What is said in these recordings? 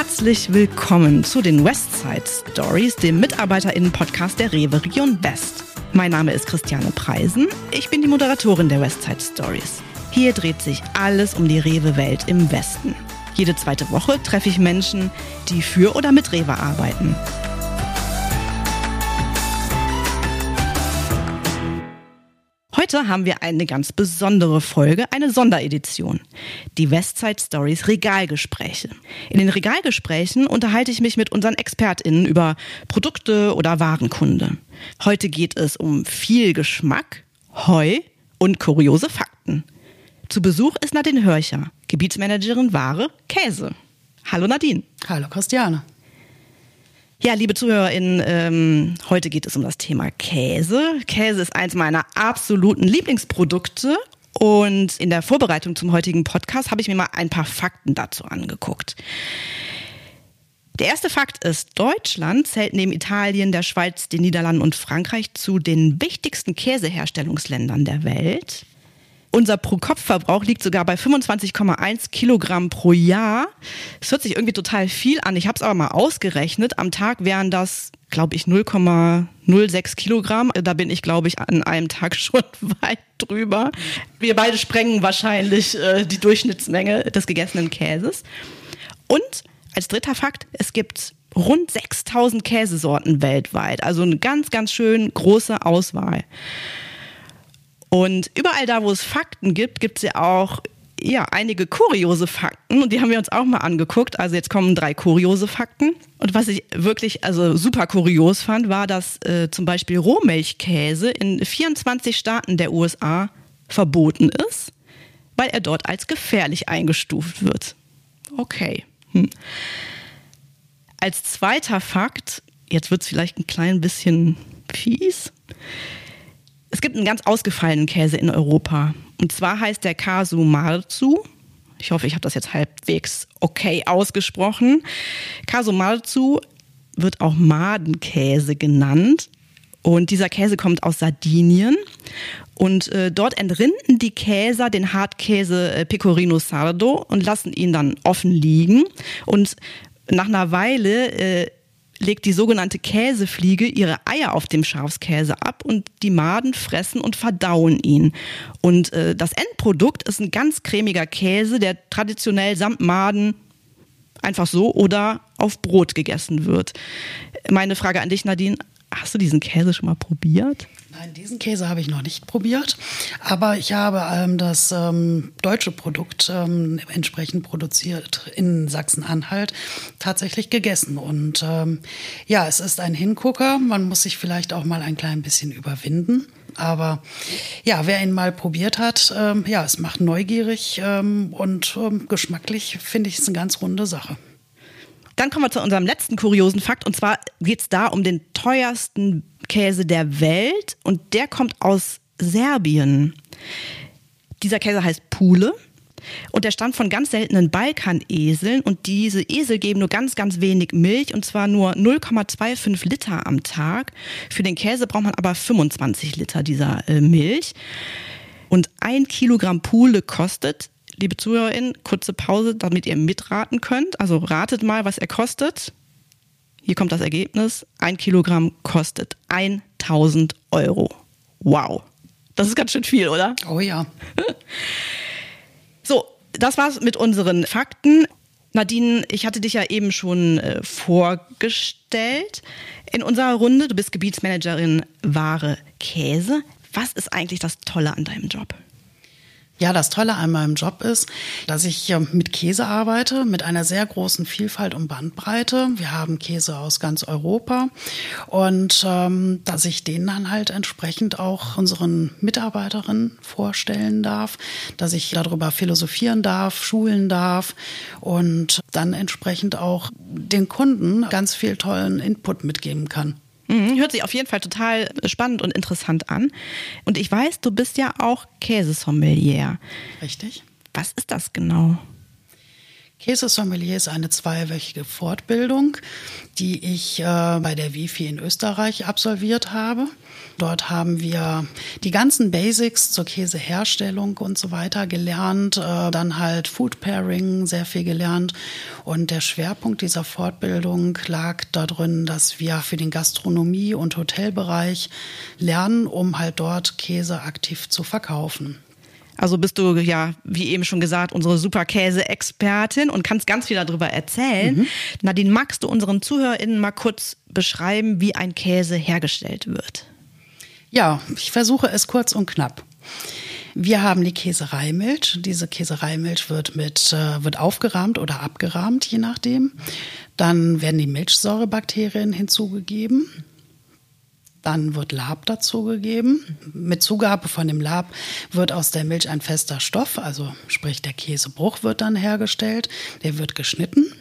Herzlich willkommen zu den Westside Stories, dem MitarbeiterInnen-Podcast der Rewe Region West. Mein Name ist Christiane Preisen. Ich bin die Moderatorin der Westside Stories. Hier dreht sich alles um die Rewe-Welt im Westen. Jede zweite Woche treffe ich Menschen, die für oder mit Rewe arbeiten. Heute haben wir eine ganz besondere Folge, eine Sonderedition. Die Westside Stories Regalgespräche. In den Regalgesprächen unterhalte ich mich mit unseren ExpertInnen über Produkte oder Warenkunde. Heute geht es um viel Geschmack, Heu und kuriose Fakten. Zu Besuch ist Nadine Hörcher, Gebietsmanagerin Ware Käse. Hallo Nadine. Hallo Christiane. Ja, liebe ZuhörerInnen, ähm, heute geht es um das Thema Käse. Käse ist eins meiner absoluten Lieblingsprodukte. Und in der Vorbereitung zum heutigen Podcast habe ich mir mal ein paar Fakten dazu angeguckt. Der erste Fakt ist, Deutschland zählt neben Italien, der Schweiz, den Niederlanden und Frankreich zu den wichtigsten Käseherstellungsländern der Welt. Unser Pro-Kopf-Verbrauch liegt sogar bei 25,1 Kilogramm pro Jahr. Das hört sich irgendwie total viel an. Ich habe es aber mal ausgerechnet. Am Tag wären das, glaube ich, 0,06 Kilogramm. Da bin ich, glaube ich, an einem Tag schon weit drüber. Wir beide sprengen wahrscheinlich äh, die Durchschnittsmenge des gegessenen Käses. Und als dritter Fakt, es gibt rund 6000 Käsesorten weltweit. Also eine ganz, ganz schön große Auswahl. Und überall da, wo es Fakten gibt, gibt es ja auch ja, einige kuriose Fakten und die haben wir uns auch mal angeguckt. Also jetzt kommen drei kuriose Fakten. Und was ich wirklich also super kurios fand, war, dass äh, zum Beispiel Rohmilchkäse in 24 Staaten der USA verboten ist, weil er dort als gefährlich eingestuft wird. Okay. Hm. Als zweiter Fakt, jetzt wird es vielleicht ein klein bisschen fies. Es gibt einen ganz ausgefallenen Käse in Europa. Und zwar heißt der Kasu Marzu. Ich hoffe, ich habe das jetzt halbwegs okay ausgesprochen. Kasu Marzu wird auch Madenkäse genannt. Und dieser Käse kommt aus Sardinien. Und äh, dort entrinden die Käser den Hartkäse äh, Pecorino Sardo und lassen ihn dann offen liegen. Und nach einer Weile äh, legt die sogenannte Käsefliege ihre Eier auf dem Schafskäse ab und die Maden fressen und verdauen ihn. Und äh, das Endprodukt ist ein ganz cremiger Käse, der traditionell samt Maden einfach so oder auf Brot gegessen wird. Meine Frage an dich, Nadine, hast du diesen Käse schon mal probiert? Nein, diesen Käse habe ich noch nicht probiert, aber ich habe ähm, das ähm, deutsche Produkt ähm, entsprechend produziert in Sachsen-Anhalt tatsächlich gegessen. Und ähm, ja, es ist ein Hingucker. Man muss sich vielleicht auch mal ein klein bisschen überwinden. Aber ja, wer ihn mal probiert hat, ähm, ja, es macht neugierig ähm, und geschmacklich finde ich es eine ganz runde Sache. Dann kommen wir zu unserem letzten kuriosen Fakt. Und zwar geht es da um den teuersten Käse der Welt. Und der kommt aus Serbien. Dieser Käse heißt Pule. Und der stammt von ganz seltenen Balkaneseln und diese Esel geben nur ganz, ganz wenig Milch und zwar nur 0,25 Liter am Tag. Für den Käse braucht man aber 25 Liter dieser äh, Milch. Und ein Kilogramm Pule kostet liebe ZuhörerInnen, kurze Pause, damit ihr mitraten könnt. Also ratet mal, was er kostet. Hier kommt das Ergebnis. Ein Kilogramm kostet 1000 Euro. Wow. Das ist ganz schön viel, oder? Oh ja. So, das war's mit unseren Fakten. Nadine, ich hatte dich ja eben schon äh, vorgestellt in unserer Runde. Du bist Gebietsmanagerin Ware Käse. Was ist eigentlich das Tolle an deinem Job? Ja, das Tolle an meinem Job ist, dass ich mit Käse arbeite, mit einer sehr großen Vielfalt und Bandbreite. Wir haben Käse aus ganz Europa und ähm, dass ich den dann halt entsprechend auch unseren Mitarbeiterinnen vorstellen darf, dass ich darüber philosophieren darf, schulen darf und dann entsprechend auch den Kunden ganz viel tollen Input mitgeben kann. Mhm, hört sich auf jeden Fall total spannend und interessant an. Und ich weiß, du bist ja auch Käsesommelier. Richtig. Was ist das genau? Käsesommelier ist eine zweiwöchige Fortbildung, die ich äh, bei der Wifi in Österreich absolviert habe. Dort haben wir die ganzen Basics zur Käseherstellung und so weiter gelernt, äh, dann halt Food Pairing sehr viel gelernt und der Schwerpunkt dieser Fortbildung lag darin, dass wir für den Gastronomie- und Hotelbereich lernen, um halt dort Käse aktiv zu verkaufen. Also bist du ja, wie eben schon gesagt, unsere super Käse-Expertin und kannst ganz viel darüber erzählen. Mhm. Nadine, magst du unseren ZuhörerInnen mal kurz beschreiben, wie ein Käse hergestellt wird? Ja, ich versuche es kurz und knapp. Wir haben die Käsereimilch. Diese Käsereimilch wird mit äh, wird aufgerahmt oder abgerahmt, je nachdem. Dann werden die Milchsäurebakterien hinzugegeben. Dann wird Lab dazugegeben. Mit Zugabe von dem Lab wird aus der Milch ein fester Stoff, also sprich der Käsebruch wird dann hergestellt. Der wird geschnitten.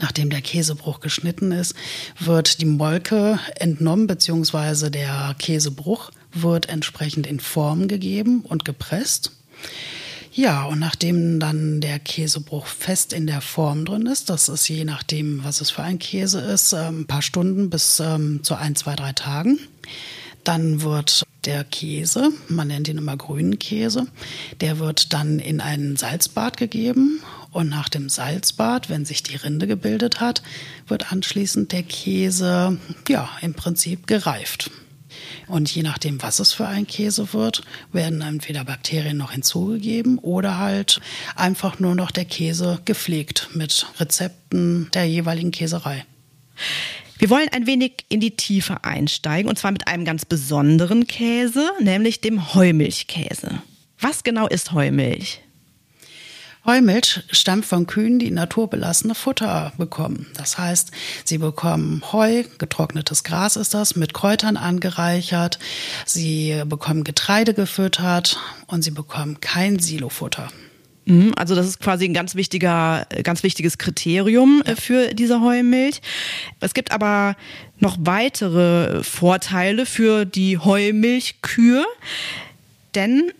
Nachdem der Käsebruch geschnitten ist, wird die Molke entnommen, beziehungsweise der Käsebruch wird entsprechend in Form gegeben und gepresst. Ja, und nachdem dann der Käsebruch fest in der Form drin ist, das ist je nachdem, was es für ein Käse ist, ähm, ein paar Stunden bis ähm, zu ein, zwei, drei Tagen. Dann wird der Käse, man nennt ihn immer grünen Käse, der wird dann in ein Salzbad gegeben und nach dem Salzbad, wenn sich die Rinde gebildet hat, wird anschließend der Käse ja im Prinzip gereift. Und je nachdem, was es für ein Käse wird, werden entweder Bakterien noch hinzugegeben oder halt einfach nur noch der Käse gepflegt mit Rezepten der jeweiligen Käserei. Wir wollen ein wenig in die Tiefe einsteigen und zwar mit einem ganz besonderen Käse, nämlich dem Heumilchkäse. Was genau ist Heumilch? Heumilch stammt von Kühen, die naturbelassene Futter bekommen. Das heißt, sie bekommen Heu, getrocknetes Gras ist das, mit Kräutern angereichert. Sie bekommen Getreide gefüttert und sie bekommen kein Silofutter. Mhm, also das ist quasi ein ganz wichtiger, ganz wichtiges Kriterium äh, für diese Heumilch. Es gibt aber noch weitere Vorteile für die Heumilchkühe, denn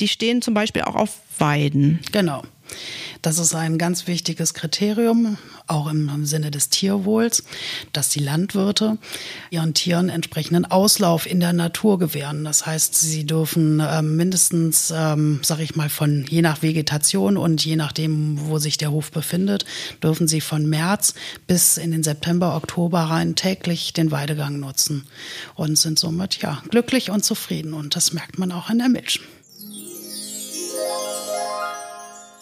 die stehen zum Beispiel auch auf Weiden. Genau. Das ist ein ganz wichtiges Kriterium, auch im Sinne des Tierwohls, dass die Landwirte ihren Tieren entsprechenden Auslauf in der Natur gewähren. Das heißt, sie dürfen ähm, mindestens, ähm, sag ich mal, von je nach Vegetation und je nachdem, wo sich der Hof befindet, dürfen sie von März bis in den September, Oktober rein täglich den Weidegang nutzen und sind somit ja glücklich und zufrieden. Und das merkt man auch an der Milch.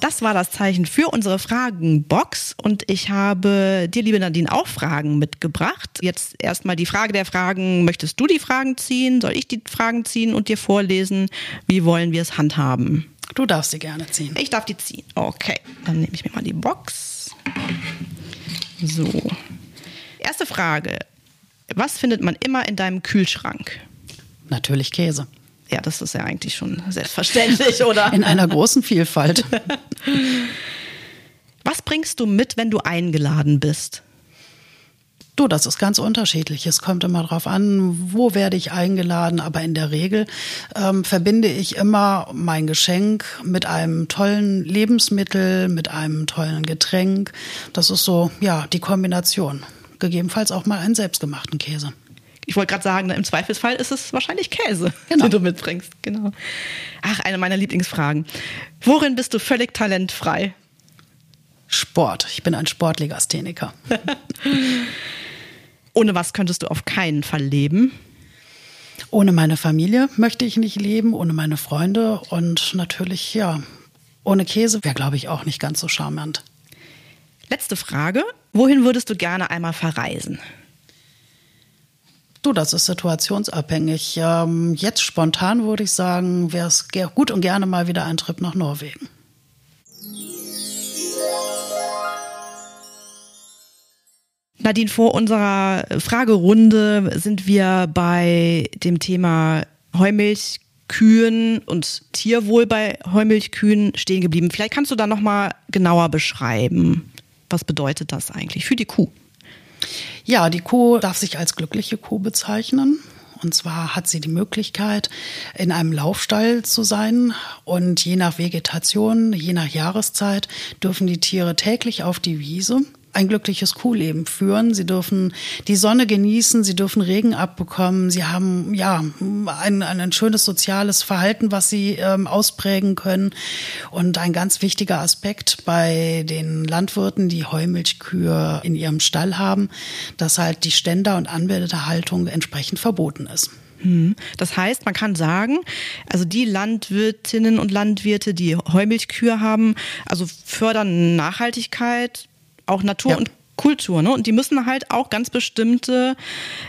Das war das Zeichen für unsere Fragenbox und ich habe dir, liebe Nadine, auch Fragen mitgebracht. Jetzt erstmal die Frage der Fragen. Möchtest du die Fragen ziehen? Soll ich die Fragen ziehen und dir vorlesen? Wie wollen wir es handhaben? Du darfst sie gerne ziehen. Ich darf die ziehen. Okay, dann nehme ich mir mal die Box. So. Erste Frage. Was findet man immer in deinem Kühlschrank? Natürlich Käse. Ja, das ist ja eigentlich schon selbstverständlich, oder? In einer großen Vielfalt. Was bringst du mit, wenn du eingeladen bist? Du, das ist ganz unterschiedlich. Es kommt immer darauf an, wo werde ich eingeladen. Aber in der Regel ähm, verbinde ich immer mein Geschenk mit einem tollen Lebensmittel, mit einem tollen Getränk. Das ist so, ja, die Kombination. Gegebenenfalls auch mal einen selbstgemachten Käse. Ich wollte gerade sagen, im Zweifelsfall ist es wahrscheinlich Käse, genau. den du mitbringst. Genau. Ach, eine meiner Lieblingsfragen. Worin bist du völlig talentfrei? Sport. Ich bin ein Sportlegastheniker. Ohne was könntest du auf keinen Fall leben? Ohne meine Familie möchte ich nicht leben, ohne meine Freunde und natürlich, ja, ohne Käse wäre, glaube ich, auch nicht ganz so charmant. Letzte Frage. Wohin würdest du gerne einmal verreisen? Du, das ist situationsabhängig. Ähm, jetzt spontan würde ich sagen, wäre es gut und gerne mal wieder ein Trip nach Norwegen. Nadine, vor unserer Fragerunde sind wir bei dem Thema Heumilchkühen und Tierwohl bei Heumilchkühen stehen geblieben. Vielleicht kannst du da noch mal genauer beschreiben, was bedeutet das eigentlich für die Kuh? Ja, die Kuh darf sich als glückliche Kuh bezeichnen. Und zwar hat sie die Möglichkeit, in einem Laufstall zu sein. Und je nach Vegetation, je nach Jahreszeit dürfen die Tiere täglich auf die Wiese ein glückliches Kuhleben führen. Sie dürfen die Sonne genießen, sie dürfen Regen abbekommen, sie haben ja ein, ein schönes soziales Verhalten, was sie ähm, ausprägen können. Und ein ganz wichtiger Aspekt bei den Landwirten, die Heumilchkühe in ihrem Stall haben, dass halt die Ständer- und Anmeldehaltung entsprechend verboten ist. Hm. Das heißt, man kann sagen, also die Landwirtinnen und Landwirte, die Heumilchkühe haben, also fördern Nachhaltigkeit, auch Natur ja. und Kultur, ne? Und die müssen halt auch ganz bestimmte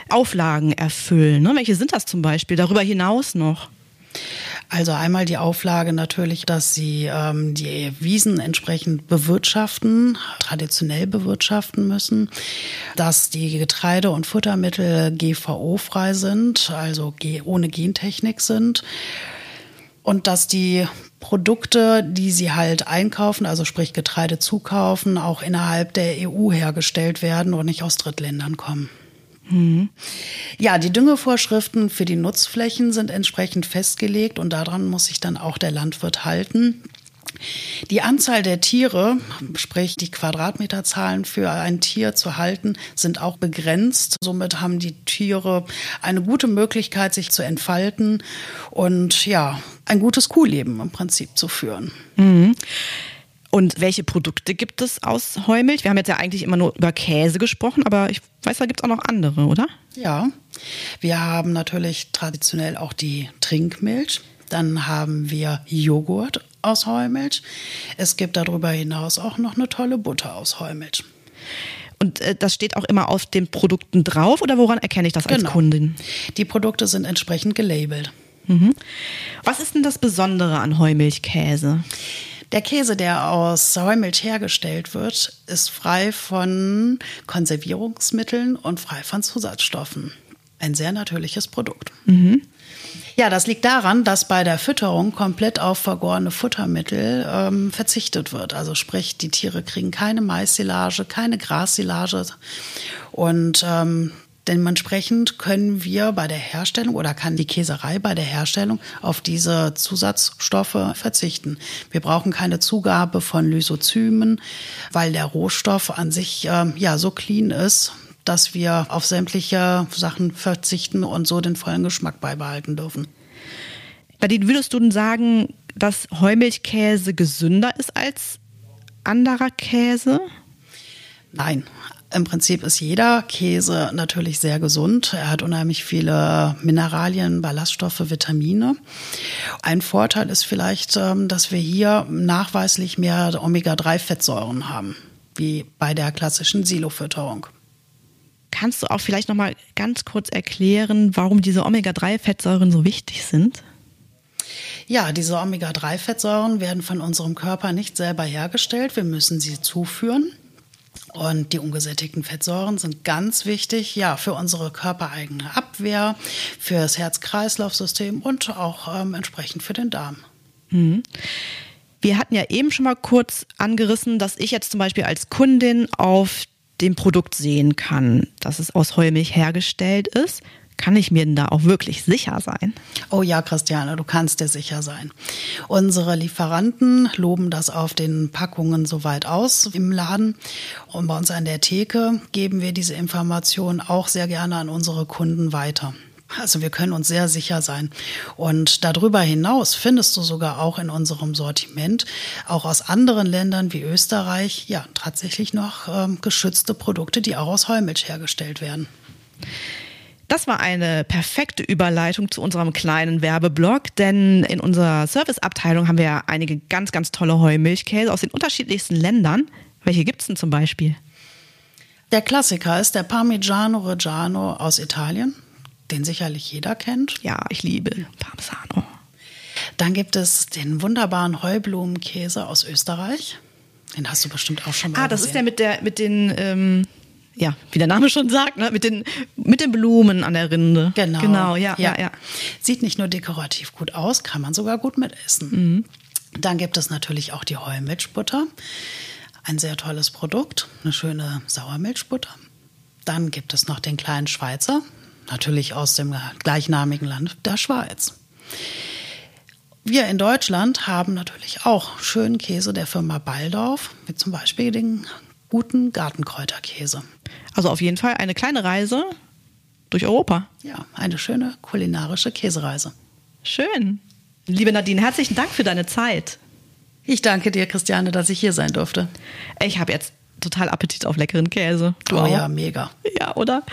Auflagen erfüllen. Ne? Welche sind das zum Beispiel? Darüber hinaus noch? Also einmal die Auflage natürlich, dass sie ähm, die Wiesen entsprechend bewirtschaften, traditionell bewirtschaften müssen, dass die Getreide- und Futtermittel GVO-frei sind, also ohne Gentechnik sind und dass die Produkte, die sie halt einkaufen, also sprich Getreide zukaufen, auch innerhalb der EU hergestellt werden und nicht aus Drittländern kommen. Mhm. Ja, die Düngevorschriften für die Nutzflächen sind entsprechend festgelegt und daran muss sich dann auch der Landwirt halten. Die Anzahl der Tiere, sprich die Quadratmeterzahlen für ein Tier zu halten, sind auch begrenzt. Somit haben die Tiere eine gute Möglichkeit, sich zu entfalten und ja, ein gutes Kuhleben im Prinzip zu führen. Mhm. Und welche Produkte gibt es aus Heumilch? Wir haben jetzt ja eigentlich immer nur über Käse gesprochen, aber ich weiß, da gibt es auch noch andere, oder? Ja, wir haben natürlich traditionell auch die Trinkmilch. Dann haben wir Joghurt aus Heumilch. Es gibt darüber hinaus auch noch eine tolle Butter aus Heumilch. Und äh, das steht auch immer auf den Produkten drauf oder woran erkenne ich das als genau. Kundin? Die Produkte sind entsprechend gelabelt. Mhm. Was ist denn das Besondere an Heumilchkäse? Der Käse, der aus Heumilch hergestellt wird, ist frei von Konservierungsmitteln und frei von Zusatzstoffen. Ein sehr natürliches Produkt. Mhm. Ja, das liegt daran, dass bei der Fütterung komplett auf vergorene Futtermittel ähm, verzichtet wird. Also sprich, die Tiere kriegen keine Maissilage, keine Grassilage und ähm, Dementsprechend können wir bei der Herstellung oder kann die Käserei bei der Herstellung auf diese Zusatzstoffe verzichten. Wir brauchen keine Zugabe von Lysozymen, weil der Rohstoff an sich äh, ja so clean ist, dass wir auf sämtliche Sachen verzichten und so den vollen Geschmack beibehalten dürfen. Nadine, würdest du denn sagen, dass Heumilchkäse gesünder ist als anderer Käse? Nein. Im Prinzip ist jeder Käse natürlich sehr gesund. Er hat unheimlich viele Mineralien, Ballaststoffe, Vitamine. Ein Vorteil ist vielleicht, ähm, dass wir hier nachweislich mehr Omega-3-Fettsäuren haben, wie bei der klassischen Silofütterung. Kannst du auch vielleicht noch mal ganz kurz erklären, warum diese Omega-3-Fettsäuren so wichtig sind? Ja, diese Omega-3-Fettsäuren werden von unserem Körper nicht selber hergestellt. Wir müssen sie zuführen. Und die ungesättigten Fettsäuren sind ganz wichtig, ja, für unsere körpereigene Abwehr, für das Herz-Kreislauf-System und auch ähm, entsprechend für den Darm. Mhm. Wir hatten ja eben schon mal kurz angerissen, dass ich jetzt zum Beispiel als Kundin auf dem Produkt sehen kann, dass es aus Heumilch hergestellt ist. Kann ich mir denn da auch wirklich sicher sein? Oh ja, Christiane, du kannst dir sicher sein. Unsere Lieferanten loben das auf den Packungen soweit aus im Laden. Und bei uns an der Theke geben wir diese Information auch sehr gerne an unsere Kunden weiter. Also wir können uns sehr sicher sein. Und darüber hinaus findest du sogar auch in unserem Sortiment, auch aus anderen Ländern wie Österreich, ja, tatsächlich noch ähm, geschützte Produkte, die auch aus Heumilch hergestellt werden. Das war eine perfekte Überleitung zu unserem kleinen Werbeblock, denn in unserer Serviceabteilung haben wir einige ganz, ganz tolle Heumilchkäse aus den unterschiedlichsten Ländern. Welche gibt es denn zum Beispiel? Der Klassiker ist der Parmigiano Reggiano aus Italien den sicherlich jeder kennt. Ja, ich liebe Parmesano. Dann gibt es den wunderbaren Heublumenkäse aus Österreich. Den hast du bestimmt auch schon mal Ah, das gesehen. ist der mit der mit den ähm, ja, wie der Name schon sagt, ne? mit, den, mit den Blumen an der Rinde. Genau. Genau, ja, ja, ja. Sieht nicht nur dekorativ gut aus, kann man sogar gut mitessen. Mhm. Dann gibt es natürlich auch die Heumilchbutter. Ein sehr tolles Produkt, eine schöne Sauermilchbutter. Dann gibt es noch den kleinen Schweizer, natürlich aus dem gleichnamigen Land der Schweiz. Wir in Deutschland haben natürlich auch schönen Käse der Firma Balldorf, wie zum Beispiel den guten Gartenkräuterkäse. Also auf jeden Fall eine kleine Reise durch Europa. Ja, eine schöne kulinarische Käsereise. Schön. Liebe Nadine, herzlichen Dank für deine Zeit. Ich danke dir, Christiane, dass ich hier sein durfte. Ich habe jetzt total Appetit auf leckeren Käse. Du oh auch? ja, mega. Ja, oder?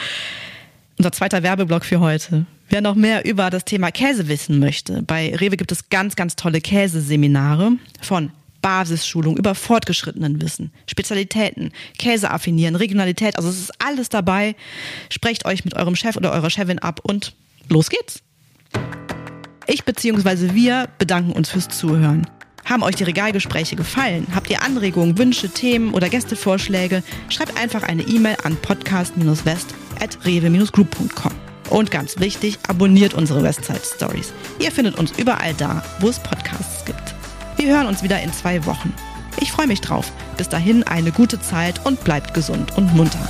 Unser zweiter Werbeblock für heute. Wer noch mehr über das Thema Käse wissen möchte, bei Rewe gibt es ganz, ganz tolle Käseseminare von Basisschulung über fortgeschrittenen Wissen, Spezialitäten, Käse affinieren, Regionalität, also es ist alles dabei. Sprecht euch mit eurem Chef oder eurer Chefin ab und los geht's. Ich bzw. wir bedanken uns fürs Zuhören. Haben euch die Regalgespräche gefallen? Habt ihr Anregungen, Wünsche, Themen oder Gästevorschläge? Schreibt einfach eine E-Mail an podcast-west.rewe-group.com. Und ganz wichtig, abonniert unsere Westside Stories. Ihr findet uns überall da, wo es Podcasts gibt. Wir hören uns wieder in zwei Wochen. Ich freue mich drauf. Bis dahin eine gute Zeit und bleibt gesund und munter.